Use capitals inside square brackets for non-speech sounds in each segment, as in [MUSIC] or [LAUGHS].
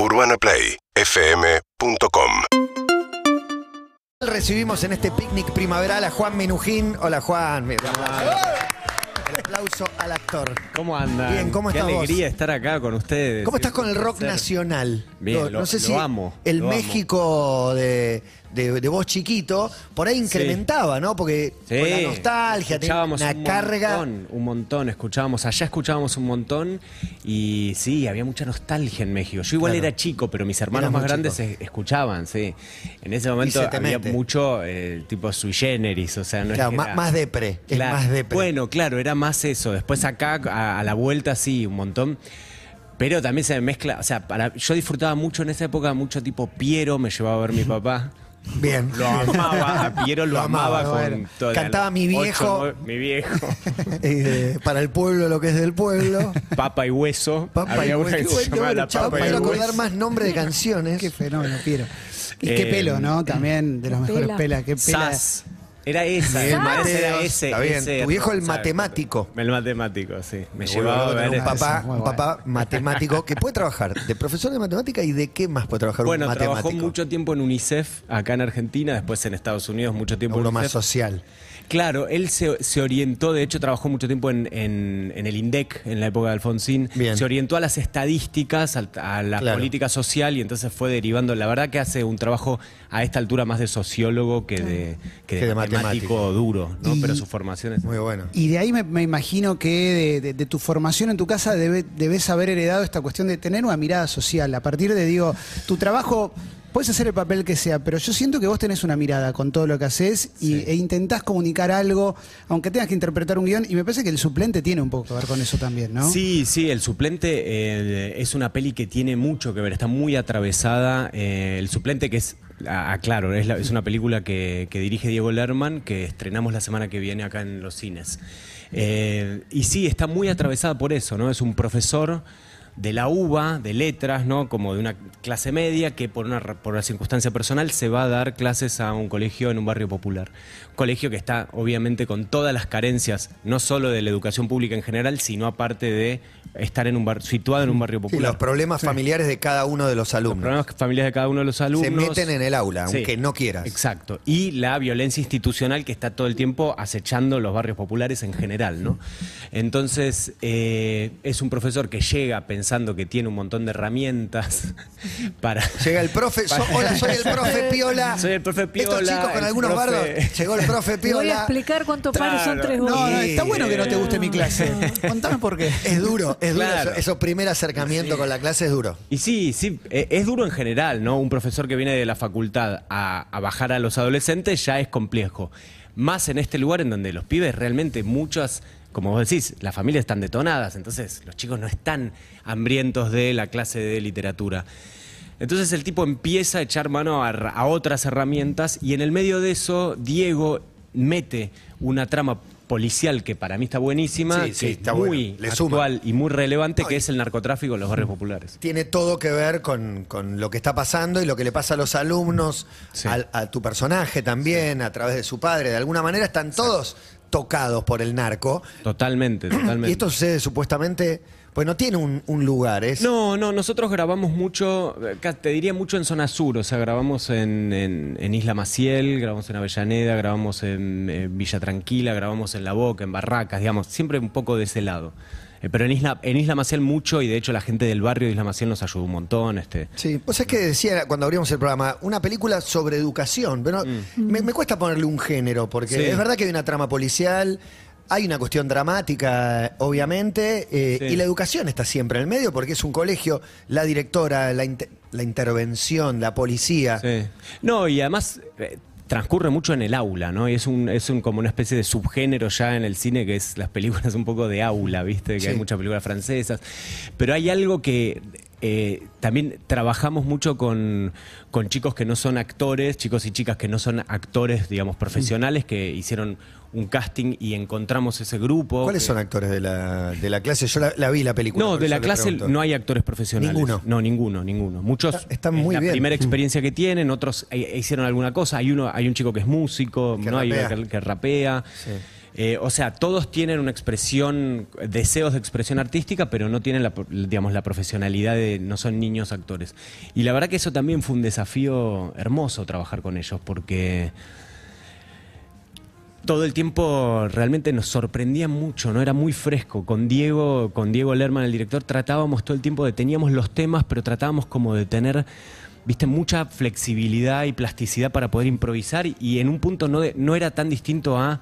UrbanaPlayFM.com Recibimos en este picnic primaveral a Juan Minujín. Hola Juan. El aplauso al actor. ¿Cómo andan? Bien, ¿cómo Qué estás vos? alegría estar acá con ustedes. ¿Cómo estás Es con el rock placer. nacional? Bien, lo- no sé lo si amo, el lo amo. México de, de, de vos chiquito por ahí incrementaba, ¿no? Porque Sí, con la nostalgia, tenía escuchábamos una un carga. montón, un montón, escuchábamos, allá escuchábamos un montón y sí, había mucha nostalgia en México. Yo igual Claro. era chico, pero mis hermanos Eras más muy grandes es- escuchaban, sí. En ese momento se te había mete. mucho eh, tipo sui generis, o sea, no Claro, es que ma- era- más depre, es Claro. más depre. Bueno, claro, era más eso. Después acá, a, a la vuelta, sí, un montón. Pero también se mezcla, o sea, para, yo disfrutaba mucho en esa época, mucho tipo Piero, me llevaba a ver mi [LAUGHS] papá. Bien. Lo amaba, a Piero lo, Lo amaba, amaba, con bueno. todo. Cantaba Mi Viejo. Ocho, mi viejo. Eh, para el pueblo lo que es del pueblo. Papa y hueso. Papa Había y una que Qué se bueno, llamaba La Papa para y acordar Hueso. más nombres de [LAUGHS] canciones. Qué fenómeno, Piero. Y qué Eh, pelo, ¿no? También de los mejores Pela. pelas. Qué pela. Sas. Era esa, me parece era Mateos. ese. Está bien. ese Tu viejo el ¿sabes? matemático. El matemático, sí. Me Me llevaba a ver un papá, un bueno. papá matemático que puede trabajar de profesor de matemática y de qué más puede trabajar Bueno, un trabajó matemático. mucho tiempo en UNICEF, acá en Argentina, después en Estados Unidos, mucho tiempo Uno en más social. Claro, él se, se orientó, de hecho trabajó mucho tiempo en, en- en el INDEC, en la época de Alfonsín, Bien. se orientó a las estadísticas, a, la Claro. política social y entonces fue derivando, la verdad que hace un trabajo a esta altura más de sociólogo que de, que de Que de matemático, matemático. duro, ¿no? Y- Pero su formación es... Muy bueno. Y de ahí me, me imagino que de, de- de tu formación en tu casa debe- debes haber heredado esta cuestión de tener una mirada social. A partir de, digo, tu trabajo, puedes hacer el papel que sea, pero yo siento que vos tenés una mirada con todo lo que haces y, e intentás comunicar algo, aunque tengas que interpretar un guion, y me parece que el suplente tiene un poco que ver con eso también, ¿no? Sí, sí, El Suplente eh, es una peli que tiene mucho que ver, está muy atravesada. eh, el Suplente, que es, ah, ah, claro, es, la- es una película que, que dirige Diego Lerman, que estrenamos la semana que viene acá en los cines. Eh, y sí, está muy atravesada por eso, ¿no? Es un profesor de la UBA, de letras, ¿no? Como de una clase media que por una, por una circunstancia personal se va a dar clases a un colegio en un barrio popular. Colegio que está obviamente con todas las carencias, no solo de la educación pública en general, sino aparte de estar en un bar, situado en un barrio Sí, popular. los problemas familiares de cada uno de los Los alumnos. problemas familiares de cada uno de los alumnos. Se meten en el aula, aunque no quieras. Exacto. Y la violencia institucional que está todo el tiempo acechando los barrios populares en general, ¿no? Entonces, eh, es un profesor que llega pensando que tiene un montón de herramientas [LAUGHS] para. Llega el profe, [LAUGHS] so- hola, soy el profe [LAUGHS] Piola. Soy el profe Piola, Estos chicos con algunos profe- bardos, llegó el profe Te voy a explicar cuántos pares son tres No, está bueno que no te guste mi clase. [LAUGHS] Contame por qué. Es duro, es duro. Claro. Eso, eso primer acercamiento con la clase es duro. Y sí, sí, eh, es duro en general, ¿no? Un profesor que viene de la facultad a, a bajar a los adolescentes ya es complejo. Más en este lugar en donde los pibes realmente muchas, como vos decís, las familias están detonadas, entonces los chicos no están hambrientos de la clase de literatura. Entonces el tipo empieza a echar mano a, a otras herramientas y en el medio de eso Diego mete una trama policial que para mí está buenísima, Sí, sí, que está es bueno. muy suma. actual y muy relevante, que es el narcotráfico en los barrios populares. Tiene todo que ver con, con lo que está pasando y lo que le pasa a los alumnos, Sí. al- a, tu personaje también, a través de su padre. De alguna manera están todos tocados por el narco. Totalmente, totalmente. Y esto sucede supuestamente, pues no tiene un, un lugar, es No, no, nosotros grabamos mucho, te diría mucho en zona sur, o sea, grabamos en, en- en Isla Maciel, grabamos en Avellaneda, grabamos en, Villa Tranquila, grabamos en La Boca, en Barracas, digamos, siempre un poco de ese lado. Eh, pero en Isla, en Isla Maciel mucho y de hecho la gente del barrio de Isla Maciel nos ayudó un montón. Este. Sí, pues es que decía cuando abrimos el programa, una película sobre educación, pero me, me cuesta ponerle un género, porque Mm. Sí. es verdad que hay una trama policial, hay una cuestión dramática, obviamente, eh, Sí. y la educación está siempre en el medio, porque es un colegio, la directora, la, inte- la intervención, la policía. Sí. No, y además eh, transcurre mucho en el aula, ¿no? Y es un, es un como una especie de subgénero ya en el cine que es las películas un poco de aula, ¿viste? Que Sí. hay muchas películas francesas. Pero hay algo que eh, también trabajamos mucho con, con chicos que no son actores, chicos y chicas que no son actores, digamos, profesionales, que hicieron un casting y encontramos ese grupo. ¿Cuáles que- son actores de la, de la clase? Yo la, la vi la película. no, de la clase no hay actores profesionales. Ninguno. No, ninguno, ninguno. Muchos Está- están es muy la bien. primera Mm. experiencia que tienen, otros eh, hicieron alguna cosa. Hay uno, hay un chico que es músico, Que ¿no? hay uno rapea. que, que rapea. Sí. Eh, o sea, todos tienen una expresión, deseos de expresión artística, pero no tienen la, digamos, la profesionalidad de, no son niños actores. Y la verdad que eso también fue un desafío hermoso trabajar con ellos, porque todo el tiempo realmente nos sorprendía mucho, ¿no? Era muy fresco. Con Diego, con Diego Lerman, el director, tratábamos todo el tiempo de, teníamos los temas, pero tratábamos como de tener viste, mucha flexibilidad y plasticidad para poder improvisar y en un punto no, no era tan distinto a,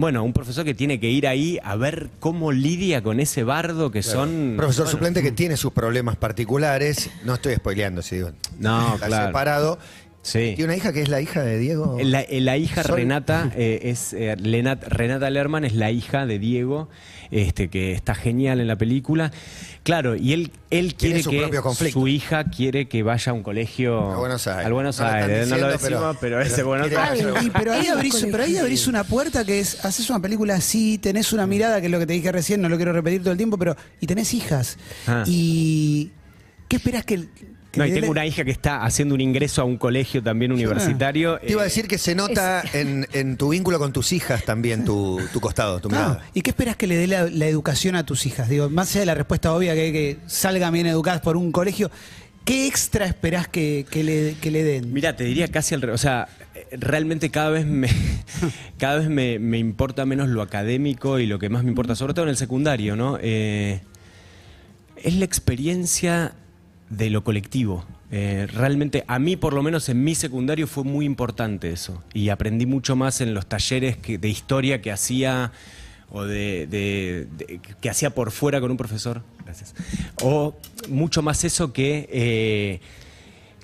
bueno, un profesor que tiene que ir ahí a ver cómo lidia con ese bardo que son... Profesor bueno, suplente que tiene sus problemas particulares. No estoy spoileando, si digo. No, está claro. separado. Sí. Tiene una hija que es la hija de Diego. La, eh, la hija Sol- Renata eh, es eh, Lenat- Renata Lerman es la hija de Diego, este que está genial en la película. Claro, y él él quiere su que su hija quiere que vaya a un colegio A Buenos Aires. al Buenos No lo están Aires, no lo diciendo, pero- decimos, pero, ese pero Buenos quiere- Aires. Y, pero ahí abrís, pero ahí colegios. abrís una puerta que es, haces una película así, tenés una mirada, que es lo que te dije recién, no lo quiero repetir todo el tiempo, pero, y tenés hijas. Ah. Y, ¿qué esperás que... que No, y tengo una hija que está haciendo un ingreso a un colegio también universitario. Te iba a eh, decir que se nota en, en tu vínculo con tus hijas también, tu, tu costado, tu Claro. mirada. ¿Y qué esperás que le dé la, la educación a tus hijas? Digo, más allá de la respuesta obvia que, que salgan bien educadas por un colegio, ¿qué extra esperás que, que le, que le den? Mira, te diría casi al revés. O sea, realmente cada vez me [LAUGHS] cada vez me, me importa menos lo académico y lo que más me importa, sobre todo en el secundario, ¿no? Eh, es la experiencia de lo colectivo. Eh, realmente, a mí por lo menos en mi secundario fue muy importante eso. Y aprendí mucho más en los talleres que- de historia que hacía o de, que hacía por fuera con un profesor. Gracias. O mucho más eso que... eh,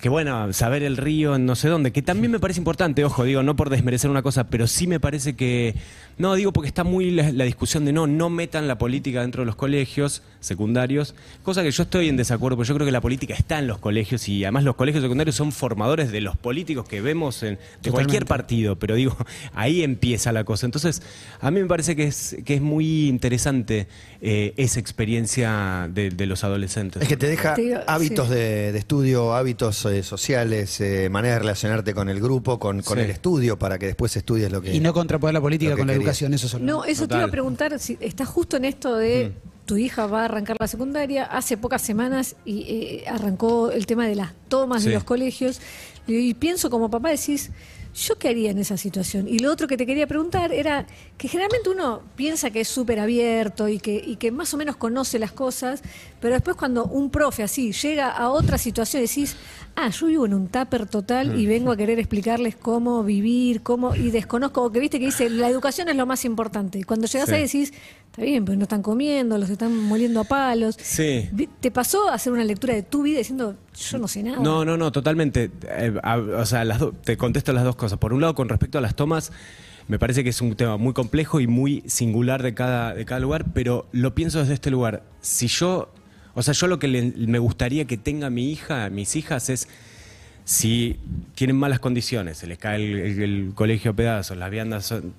que bueno, saber el río en no sé dónde, que también me parece importante, ojo, digo, no por desmerecer una cosa, pero sí me parece que, no, digo porque está muy la, la discusión de no, no metan la política dentro de los colegios secundarios, cosa que yo estoy en desacuerdo, porque yo creo que la política está en los colegios y además los colegios secundarios son formadores de los políticos que vemos en, de cualquier partido, pero digo, [LAUGHS] ahí empieza la cosa. Entonces, a mí me parece que es, que es muy interesante eh, esa experiencia de, de los adolescentes. Es que te deja hábitos sí. de, de estudio, hábitos eh, sociales, eh, manera de relacionarte con el grupo, con, con Sí. el estudio, para que después estudies lo que... Y no contraponer la política con la educación, eso solo. No, eso te iba a preguntar, si estás justo en esto de tu hija va a arrancar la secundaria, hace pocas semanas y eh, arrancó el tema de las tomas Sí. de los colegios, y, y pienso como papá, decís, ¿yo qué haría en esa situación? Y lo otro que te quería preguntar era que generalmente uno piensa que es súper abierto y que, y que más o menos conoce las cosas, pero después cuando un profe así llega a otra situación decís, ah, yo vivo en un tupper total y vengo a querer explicarles cómo vivir, cómo, y desconozco, o que viste que dice, la educación es lo más importante. Y cuando llegas Sí. ahí decís, está bien, pero no están comiendo, los están moliendo a palos. Sí. ¿Te pasó a hacer una lectura de tu vida diciendo, yo no sé nada? No, no, no, totalmente. Eh, o sea, te contesto las dos cosas. Por un lado, con respecto a las tomas, me parece que es un tema muy complejo y muy singular de cada, de cada lugar, pero lo pienso desde este lugar. Si yo, o sea, yo lo que le- me gustaría que tenga mi hija, mis hijas, es si tienen malas condiciones, se les cae el, el- el colegio a pedazos, las viandas son-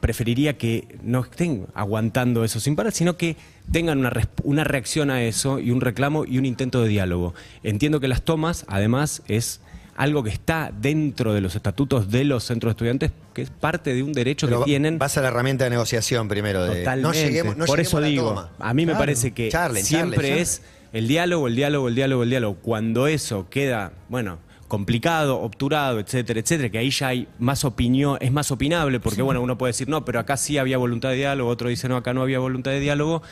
preferiría que no estén aguantando eso sin parar, sino que tengan una, una reacción a eso y un reclamo y un intento de diálogo. Entiendo que las tomas, además, es algo que está dentro de los estatutos de los centros de estudiantes, que es parte de un derecho Pero que tienen. Vas a la herramienta de negociación primero. De, Totalmente. No lleguemos, no Por eso a digo, toma. a mí me parece que Charlen, siempre charlen, charlen. es el diálogo, el diálogo, el diálogo, el diálogo. Cuando eso queda, bueno, complicado, obturado, etcétera, etcétera, que ahí ya hay más opinión, es más opinable, porque bueno, uno puede decir, no, pero acá sí había voluntad de diálogo, otro dice, no, acá no había voluntad de diálogo.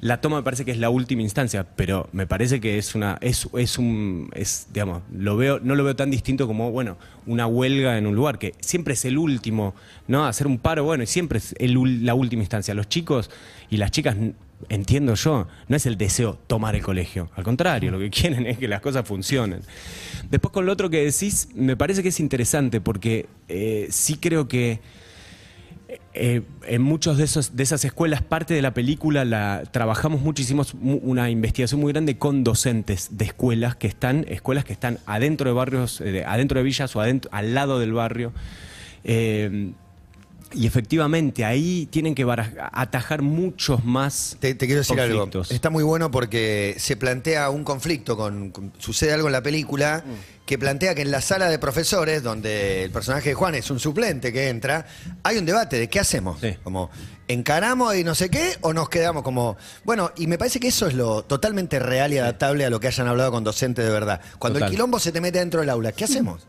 La toma me parece que es la última instancia, pero me parece que es una, es, es un, es, digamos, lo veo, no lo veo tan distinto como, bueno, una huelga en un lugar, que siempre es el último, ¿no? Hacer un paro, bueno, y siempre es el la última instancia. Los chicos y las chicas, entiendo yo, no es el deseo tomar el colegio, al contrario, lo que [LAUGHS] quieren es que las cosas funcionen. Después con lo otro que decís, me parece que es interesante, porque eh, sí creo que eh, en muchos de de esas escuelas parte de la película la trabajamos mucho hicimos una investigación muy grande con docentes de escuelas que están escuelas que están adentro de barrios eh, de- adentro de villas o adentro al lado del barrio y efectivamente ahí tienen que atajar muchos más Te, te quiero decir conflictos. algo. Está muy bueno porque se plantea un conflicto con, con- sucede algo en la película que plantea que en la sala de profesores, donde el personaje de Juan es un suplente que entra, hay un debate de qué hacemos. Sí. Como, ¿encaramos y no sé qué o nos quedamos como... Bueno, y me parece que eso es lo totalmente real y adaptable a lo que hayan hablado con docentes de verdad. Cuando Total. el quilombo se te mete dentro del aula, ¿qué hacemos?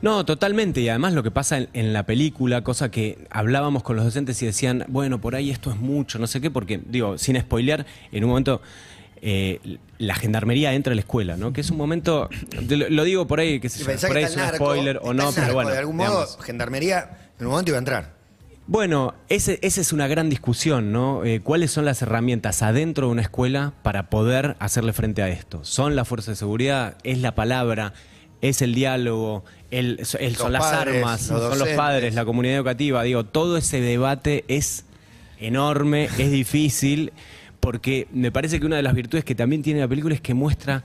No, totalmente. Y además lo que pasa en, en la película, cosa que hablábamos con los docentes y decían, bueno, por ahí esto es mucho, no sé qué, porque, digo, sin spoilear, en un momento eh, la gendarmería entra a la escuela, ¿no? Que es un momento, lo, lo digo por ahí, que pensás por que ahí es un narco, spoiler o no, pero bueno. De algún modo, digamos. gendarmería en un momento iba a entrar. Bueno, ese- esa es una gran discusión, ¿no? Eh, ¿Cuáles son las herramientas adentro de una escuela para poder hacerle frente a esto? ¿Son las fuerzas de seguridad? ¿Es la palabra? ¿Es el diálogo? El, ¿Son las padres, armas? los ¿Son los padres? ¿La comunidad educativa? Digo, todo ese debate es enorme, es difícil, porque me parece que una de las virtudes que también tiene la película es que muestra...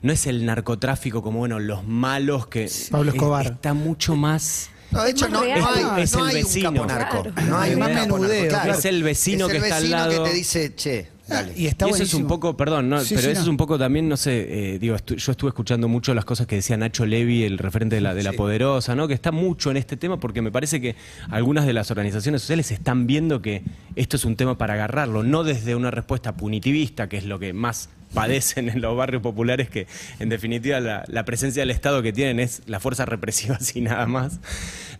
No es el narcotráfico como, bueno, los malos que... Pablo es- Escobar. está mucho más... No, de hecho, más no, no hay, Es no el hay vecino. un capo narco. Claro. No hay un menudeo, claro. Es el vecino Es que el está al vecino lado. que te dice, che, dale. Y está y eso es un poco, perdón, no, Sí, pero sí, eso no. es un poco también, no sé, eh, digo, estu- yo estuve escuchando mucho las cosas que decía Nacho Levi, el referente de la, de la Sí. Poderosa, ¿no? Que está mucho en este tema porque me parece que algunas de las organizaciones sociales están viendo que esto es un tema para agarrarlo, no desde una respuesta punitivista, que es lo que más padecen en los barrios populares, que en definitiva la, la presencia del Estado que tienen es la fuerza represiva [LAUGHS] y nada más.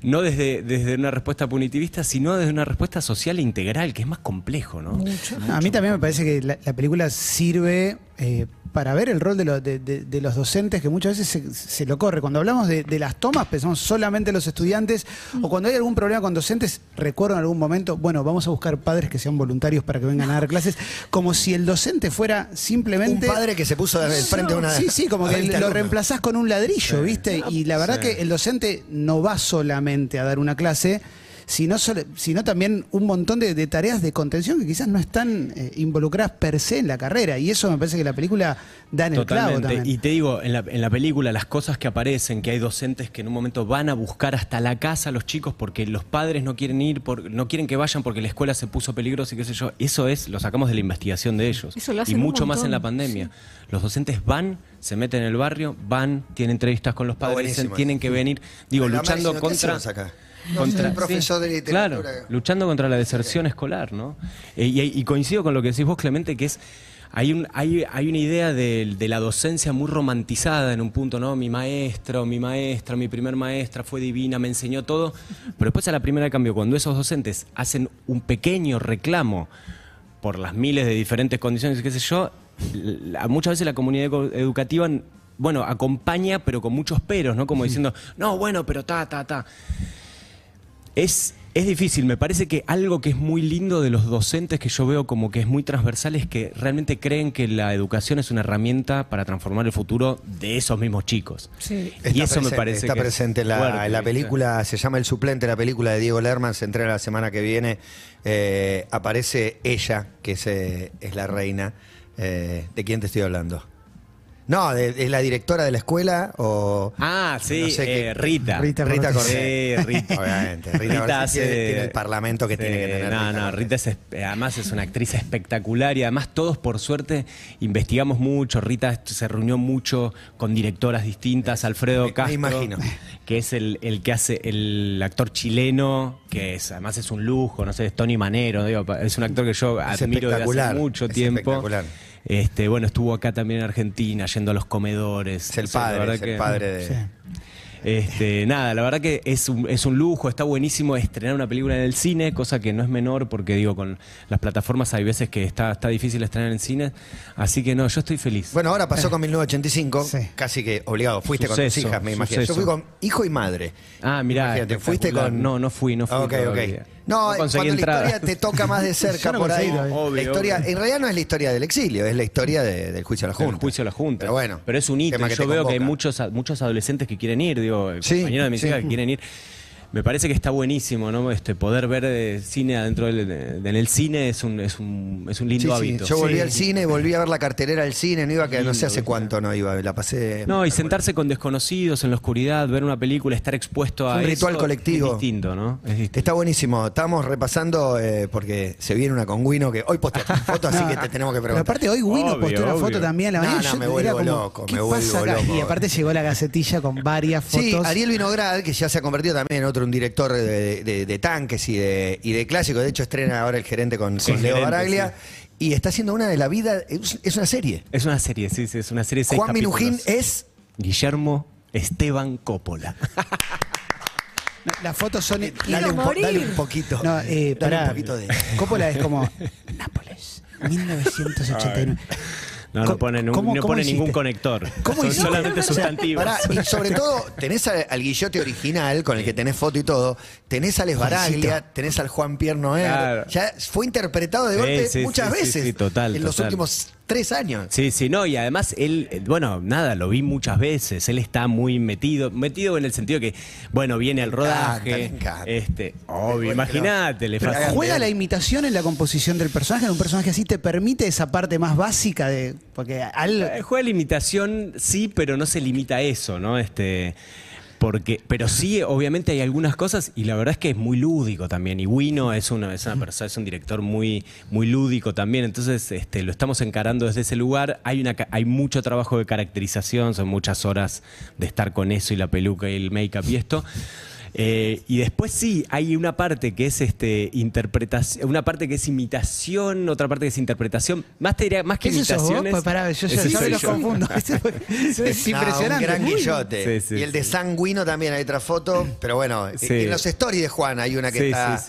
No desde, desde una respuesta punitivista, sino desde una respuesta social e integral, que es más complejo, ¿no? A mí también me parece que la, la película sirve eh, para ver el rol de, lo- de- de- de los docentes que muchas veces se, se lo corre. Cuando hablamos de, de las tomas, pensamos solamente en los estudiantes o cuando hay algún problema con docentes, recuerdo en algún momento, bueno, vamos a buscar padres que sean voluntarios para que vengan a dar clases, como si el docente fuera Un simplemente... padre que se puso frente de una. Sí, sí, como a que 20 lo reemplazás con un ladrillo, ¿viste? Y la verdad Sí. que el docente no va solamente a dar una clase, sino, solo- sino también un montón de, de tareas de contención que quizás no están eh, involucradas per se en la carrera. Y eso me parece que la película da en el clavo también. Y te digo, en la, en la película, las cosas que aparecen, que hay docentes que en un momento van a buscar hasta la casa a los chicos porque los padres no quieren ir, por, no quieren que vayan porque la escuela se puso peligrosa y qué sé yo. Eso es, lo sacamos de la investigación de ellos. Eso lo y hacen un mucho más en la pandemia. Los docentes van, se meten en el barrio, van, tienen entrevistas con los padres, dicen, tienen que venir, digo, luchando Máximo, ¿qué contra... acá? contra- el profesor de literatura. Claro, luchando contra la deserción escolar, ¿no? Eh, y, y coincido con lo que decís vos, Clemente, que es hay, un, hay, hay una idea de, de la docencia muy romantizada en un punto, ¿no? Mi maestro, mi maestra, mi primer maestra fue divina, me enseñó todo. Pero después a la primera de cambio, cuando esos docentes hacen un pequeño reclamo por las miles de diferentes condiciones, qué sé yo, la- muchas veces la comunidad educativa, bueno, acompaña, pero con muchos peros, ¿no? Como diciendo, no, bueno, pero ta, ta, ta. Es, es difícil, me parece que algo que es muy lindo de los docentes que yo veo como que es muy transversal es que realmente creen que la educación es una herramienta para transformar el futuro de esos mismos chicos. Sí. y eso me parece está que es presente en la, película, se llama El Suplente, la película de Diego Lerman, se entrega la semana que viene. Eh, aparece ella, que es, eh, es la reina. Eh, ¿De quién te estoy hablando? No, ¿es la directora de la escuela o...? Ah, sí, No sé qué- eh, Rita. Rita Rita Cortés. Cortés. Sí, Rita. Obviamente, Rita Cortés tiene- tiene el parlamento que tiene que tener No, Rita no, Cortés. Rita es, además es una actriz espectacular y además todos por suerte investigamos mucho. Rita se reunió mucho con directoras distintas. Alfredo Me- me Castro, imagino. que es el, el que hace el actor chileno, que es, además es un lujo, no sé, es Tony Manero, digo, es un actor que yo admiro desde hace mucho es tiempo. espectacular. Este, bueno, estuvo acá también en Argentina, yendo a los comedores. Es el O sea, la padre, verdad es el que- padre de... Sí. este, nada, la verdad que es un, es un lujo, está buenísimo estrenar una película en el cine, cosa que no es menor porque digo, con las plataformas hay veces que está, está difícil estrenar en cine, así que no, yo estoy feliz. Bueno, ahora pasó con 1985, Sí. casi que obligado. Fuiste con tus hijas, me imagino. Yo fui con hijo y madre. ah, mirá, fuiste con. No, no fui, no fui. Ok, ok. No, cuando entrada. la historia te toca más de [LAUGHS] cerca no por ahí. todavía. la Obvio, historia, obvio. en realidad no es la historia del exilio, es la historia de- del juicio a la El Junta. juicio a la Junta. Pero bueno. Pero es un hito. Yo veo que hay muchos, muchos adolescentes que quieren ir, digo, Sí, compañeros de mis sí. hijas que quieren ir. Me parece que está buenísimo, ¿no? Este, poder ver eh, cine adentro del, de- en el cine es un, es un, es un lindo Sí, sí. hábito. Yo volví Sí. al cine, volví a ver la cartelera del cine, no iba que no sé Lindo, hace ¿viste? cuánto no iba, la pasé. No, y sentarse con desconocidos en la oscuridad, ver una película, estar expuesto a Un eso, ritual colectivo. Es distinto, ¿no? Es distinto. Está buenísimo. Estamos repasando eh, porque se viene una con Guino que hoy posteaste una foto, así que te tenemos que Pero preguntar. aparte hoy Wino Obvio, postó una obvio. foto también. La No, mañana, no, yo me era vuelvo como, loco, ¿qué me vuelvo pasa acá? loco. Y aparte llegó la gacetilla con varias fotos. Sí, Ariel Vinograd, que ya se ha convertido también en otro un director de, de- de tanques y de, y de clásicos. De hecho, estrena ahora el gerente con, Leo gerente, Baraglia. Y está haciendo una de la vida. Es, es una serie. Es una serie, sí, sí, es una serie seis Juan Minujín es. Guillermo Esteban Coppola. Las fotos son. Dale un, po- morir. dale un poquito. No, eh, dale pará. un poquito de. Coppola es como [LAUGHS] Nápoles, 1989. No, no ¿Cómo- pone, no pone ningún conector. ¿Cómo Son hiciste? solamente O sea, sustantivos. Pará, y sobre [LAUGHS] todo, tenés al, al Guillote original, con el que tenés foto y todo, tenés al Esbaraglia, tenés al Juan Pierre. Claro. Ya fue interpretado de Sí, golpe sí, muchas sí, sí, veces sí, total, en los total. últimos tres años. Sí, sí, no, y además él, eh, bueno, nada, lo vi muchas veces, él está muy metido, metido en el sentido que, bueno, viene al encanta, rodaje, le encanta. este, obvio, imagínate, le Pero fascina. ¿Juega la imitación en la composición del personaje? ¿En un personaje así te permite esa parte más básica de.? Porque al. Eh, Juega la imitación, sí, pero no se limita a eso, ¿no? Este. Porque, pero sí, obviamente hay algunas cosas y la verdad es que es muy lúdico también. Y Wino es una, persona, es un director muy, muy lúdico también. Entonces, este, lo estamos encarando desde ese lugar. Hay una hay mucho trabajo de caracterización, son muchas horas de estar con eso y la peluca y el make-up y esto. Eh, y después sí, hay una parte que es este interpretación, una parte que es imitación, otra parte que es interpretación. Más te diría, más que ¿Qué es vos? imitaciones. Pues pará, yo ya, ese ya me soy los yo. confundo. [LAUGHS] es No, impresionante. un gran guillote. Sí, sí, y el de sí. Sanguino también hay otra foto, pero bueno, Sí. en los stories de Juan hay una que Sí, está.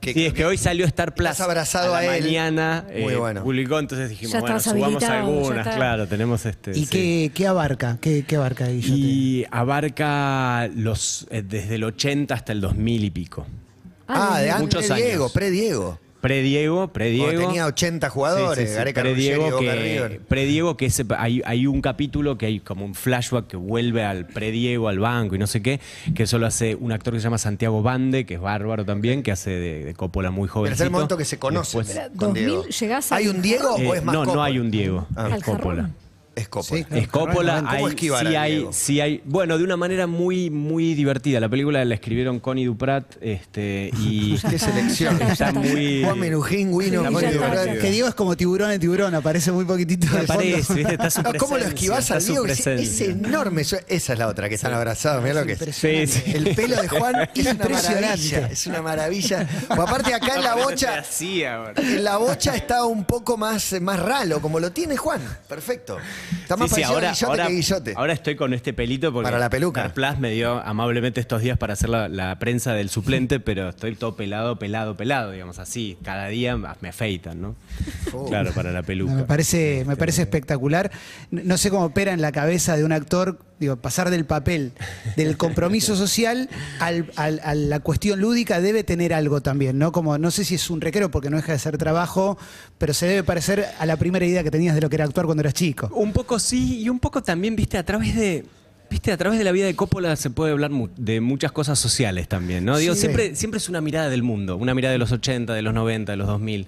Que- sí, es que hoy salió Star Plus. Estás abrazado la a él. mañana. Muy eh, bueno. Publicó, entonces dijimos, Ya bueno, estás subamos habilitado, ya algunas, está. claro, tenemos este. ¿Y sí. qué, qué abarca? ¿Qué, qué abarca Guillote? Y abarca los eh, desde el 80 hasta el 2000 y pico. Ah, de antes Muchos Diego, años. pre-Diego. Pre-Diego, pre-Diego. Tenía 80 jugadores, Sí, sí, sí. Gareca Pre-Diego que, pre-Diego que ese- hay, hay un capítulo que hay como un flashback que vuelve al pre-Diego, al banco y no sé qué, que solo hace un actor que se llama Santiago Bande, que es bárbaro también, que hace de, de Coppola muy joven. Pero es el momento que se conocen. Después- Espera, con 2000 Diego. llegás al ¿Hay un Diego Eh, o es más no, no Coppola? hay un Diego, Ah. es jarrón. Coppola. Es Coppola. Sí, claro. Es Coppola, ¿Cómo hay, esquivar sí hay, Diego? sí hay, bueno, de una manera muy, muy divertida. La película la escribieron Connie Duprat, este, y [LAUGHS] Qué selección. está, muy Juan Menujín, Guino, Que Diego es como tiburón en tiburón, aparece muy poquitito de Me fondo. parece, ¿viste? Está su No, [LAUGHS] ¿Cómo lo esquivás al Diego? Es, enorme. Esa es la otra, que están abrazados. Mira lo que es. Sí, sí. El pelo de Juan [LAUGHS] es una Impresionante. maravilla. Es una maravilla. O aparte acá en la bocha, Así ahora. en la bocha está un poco más, más ralo, como lo tiene Juan. Perfecto. Está más Sí, sí, ahora, a Guillote ahora, que Guillote. ahora estoy con este pelito porque Para la peluca. Star Plus me dio amablemente estos días para hacer la, la prensa del suplente, [LAUGHS] pero estoy todo pelado, pelado, pelado, digamos así. Cada día me afeitan, ¿no? Oh. Claro, para la peluca. No, me parece, me parece espectacular. No no sé cómo opera en la cabeza de un actor, digo, pasar del papel del compromiso [LAUGHS] social al- al- a la cuestión lúdica debe tener algo también, ¿no? Como no sé si es un recreo porque no deja de ser trabajo, pero se debe parecer a la primera idea que tenías de lo que era actuar cuando eras chico. Un poco sí, y un poco también, viste, a través de. Viste, a través de la vida de Coppola se puede hablar mu- de muchas cosas sociales también, ¿no? Digo, Sí. siempre, siempre es una mirada del mundo, una mirada de los 80, de los 90, de los 2000.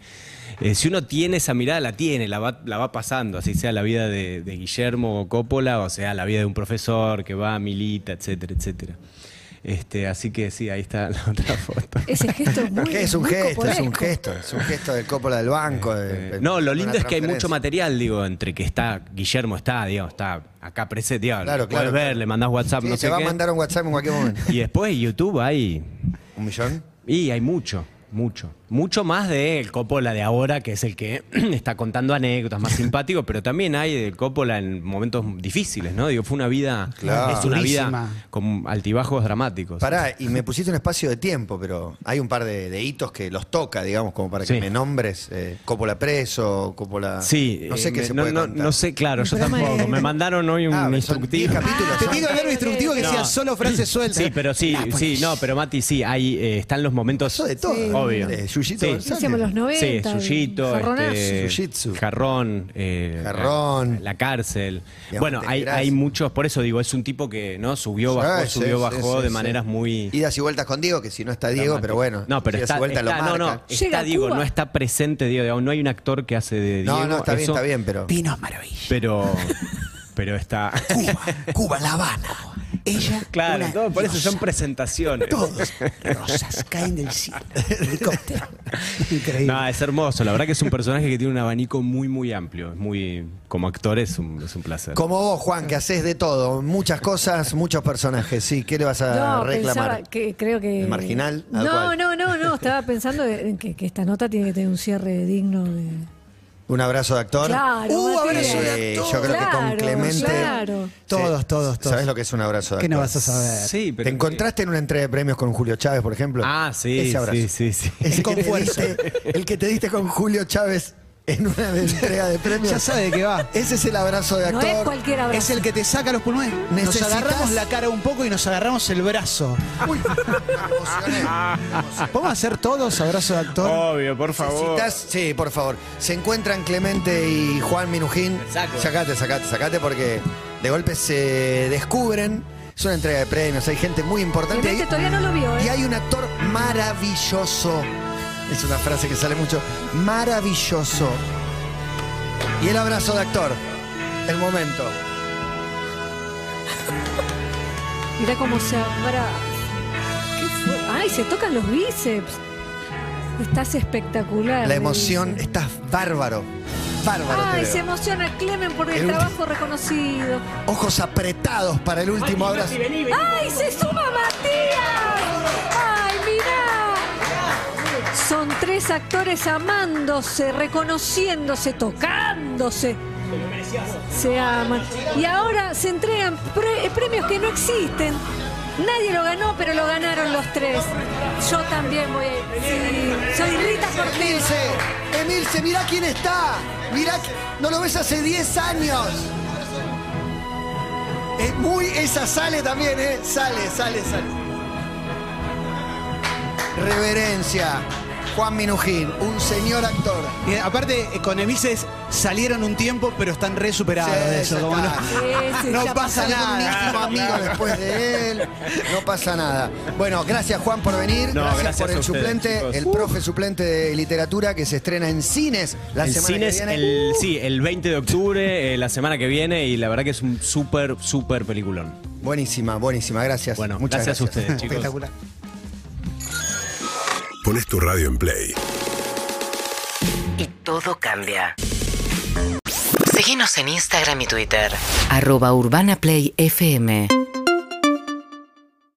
Eh, si uno tiene esa mirada, la tiene, la va, la va pasando, así sea la vida de, de Guillermo Coppola, o sea la vida de un profesor que va, milita, etcétera, etcétera. Este, así que sí, ahí está la otra [LAUGHS] foto. Ese gesto es muy. Que es un muy gesto, es un gesto. Es un gesto del Coppola del banco. de- Eh, de- no, lo lindo es que hay mucho material, digo, entre que está, Guillermo está, digamos, está acá presente, digamos, Claro, claro, ver, claro. le mandás WhatsApp, Sí, no te sé va qué. a mandar un WhatsApp en cualquier momento. Y después YouTube hay, ¿Un millón? y hay mucho, mucho. Mucho más del Coppola de ahora, que es el que [CLEARS THROAT] está contando anécdotas más [LAUGHS] simpático, pero también hay del Coppola en momentos difíciles, ¿no? Digo, fue una vida, Claro. es una vida con altibajos dramáticos. Pará, y me pusiste un espacio de tiempo, pero hay un par de, de hitos que los toca, digamos, como para que Sí. me nombres. Eh, Coppola preso, Coppola. Sí, No sé eh, qué me- se no, puede no- contar. no sé, claro, yo tampoco. Me mandaron hoy un Ah, instructivo. 10 capítulos. Te dar un instructivo que No. decía solo frases sueltas. Sí, pero sí, sí, no, pero Mati, sí, hay, eh, están los momentos. Pasó de todo. Obvio. De Yuyu Yuyito Sí. González. Decíamos los Sí, 90. Suyito, jarronazo. este. Jarrón, eh, Jarrón. La, la cárcel. Bueno, hay, hay muchos, por eso digo, es un tipo que no subió, Sí, bajó, sí, subió, sí, bajó sí, de sí. maneras muy. Idas y vueltas con Diego, que si no está Diego, pero bueno. No, pero idas está, y vueltas está- lo no, no, marca. está Llega a Diego, Cuba. no está presente Diego, digamos, no hay un actor que hace de Diego. No, no, está bien, eso, está bien, pero. Pero, pero está. Cuba, Cuba, La Habana. Ella. [LAUGHS] Claro, una todo, por eso son presentaciones. Todos rosas caen del cielo. [LAUGHS] Helicóptero. Increíble. No, es hermoso. La verdad que es un personaje que tiene un abanico muy, muy amplio. Es muy, como actor es un, es un placer. Como vos, Juan, que haces de todo, muchas cosas, muchos personajes. Sí, ¿qué le vas a No, reclamar? que creo que. ¿El marginal? ¿Al No, cual? no, no, no. Estaba pensando en que, que esta nota tiene que tener un cierre digno de. Un abrazo de actor. Claro, Uh, Matías. abrazo de Eh, actor. yo creo que con Claro, Clemente. claro. Todos, todos, todos. ¿Sabes lo que es un abrazo de ¿Qué actor? no vas a saber? Sí, pero. ¿Te encontraste en una entrega de premios con Julio Chávez, por ejemplo? Ah, sí, Ese abrazo. sí, sí, sí. Ese que te fuerza. diste- el que te diste con Julio Chávez en una entrega de premios. Ya sabe de qué va. Ese es el abrazo de No actor. es cualquier abrazo. Es el que te saca los pulmones. Nos agarramos la cara un poco y nos agarramos el brazo. Uy. [LAUGHS] ¿Podemos hacer todos abrazo de actor? Obvio, por favor. Necesitas- sí, por favor. Se encuentran Clemente y Juan Minujín. saco. Sacate, sacate, sacate porque de golpe se descubren. Es una entrega de premios, hay gente muy importante. Clemente ahí. todavía no lo vio, Y ¿eh? hay un actor maravilloso. Es una frase que sale mucho. Maravilloso. Y el abrazo de actor. El momento. Mirá cómo se abraza. Ay, se tocan los bíceps. Estás espectacular. La emoción, estás bárbaro. Bárbaro. Ay, se emociona Clemen por el, trabajo reconocido. Ojos apretados para el último abrazo. ¡Ay, se suma Matías! Tres actores amándose, reconociéndose, tocándose. Se aman. Y ahora se entregan pre- premios que no existen. Nadie lo ganó, pero lo ganaron los tres. Yo también voy a. Sí, soy Rita Cortés. Emilce, Emilce, mirá quién está. Mirá, no lo ves hace 10 años. Es muy, esa sale también, ¿eh? Sale, sale, sale. Reverencia. Juan Minujín, un señor actor. Y aparte, eh, con Emises salieron un tiempo, pero están re superados Sí, de eso. como no- está. Sí, sí, No ya pasa un nada. íntimo amigo después de él. No pasa nada. Bueno, gracias Juan por venir. No, gracias, gracias por el ustedes, suplente, chicos. el profe suplente de literatura que se estrena en cines la en semana cines, que viene. el, sí, el 20 de octubre, eh, la semana que viene, y la verdad que es un súper, súper peliculón. Buenísima, buenísima, gracias. Bueno, Muchas gracias a ustedes, [LAUGHS] chicos. Espectacular. Pones tu radio en play. y todo cambia. Síguenos en Instagram y Twitter. arroba urbanaplayfm